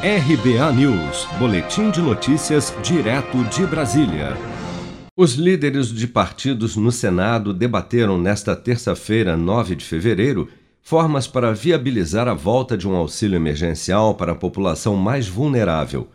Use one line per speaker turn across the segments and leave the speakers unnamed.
RBA News, Boletim de Notícias, direto de Brasília. Os líderes de partidos no Senado debateram nesta terça-feira, 9 de fevereiro, formas para viabilizar a volta de um auxílio emergencial para a população mais vulnerável.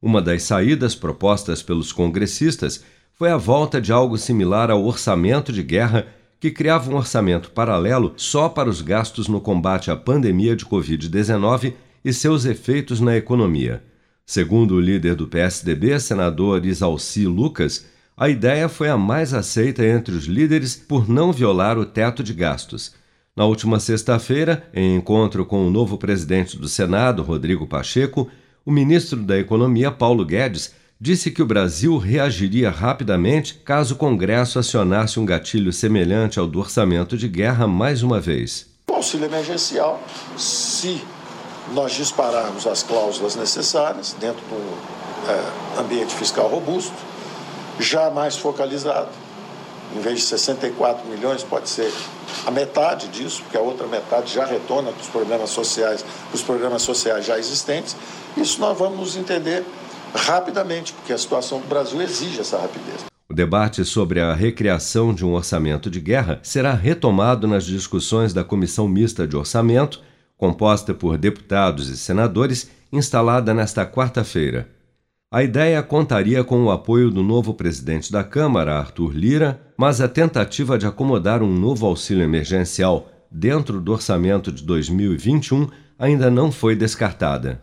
Uma das saídas propostas pelos congressistas foi a volta de algo similar ao orçamento de guerra, que criava um orçamento paralelo só para os gastos no combate à pandemia de Covid-19 e seus efeitos na economia. Segundo o líder do PSDB, senador Isalci Lucas, a ideia foi a mais aceita entre os líderes por não violar o teto de gastos. Na última sexta-feira, em encontro com o novo presidente do Senado, Rodrigo Pacheco, o ministro da Economia, Paulo Guedes, disse que o Brasil reagiria rapidamente caso o Congresso acionasse um gatilho semelhante ao do orçamento de guerra mais uma vez.
O auxílio emergencial, se nós dispararmos as cláusulas necessárias dentro do é, ambiente fiscal robusto, já mais focalizado. Em vez de 64 milhões, pode ser a metade disso, porque a outra metade já retorna para os problemas sociais, os programas sociais já existentes. Isso nós vamos entender rapidamente, porque a situação do Brasil exige essa rapidez.
O debate sobre a recriação de um orçamento de guerra será retomado nas discussões da Comissão Mista de Orçamento composta por deputados e senadores, instalada nesta quarta-feira. A ideia contaria com o apoio do novo presidente da Câmara, Arthur Lira, mas a tentativa de acomodar um novo auxílio emergencial dentro do orçamento de 2021 ainda não foi descartada.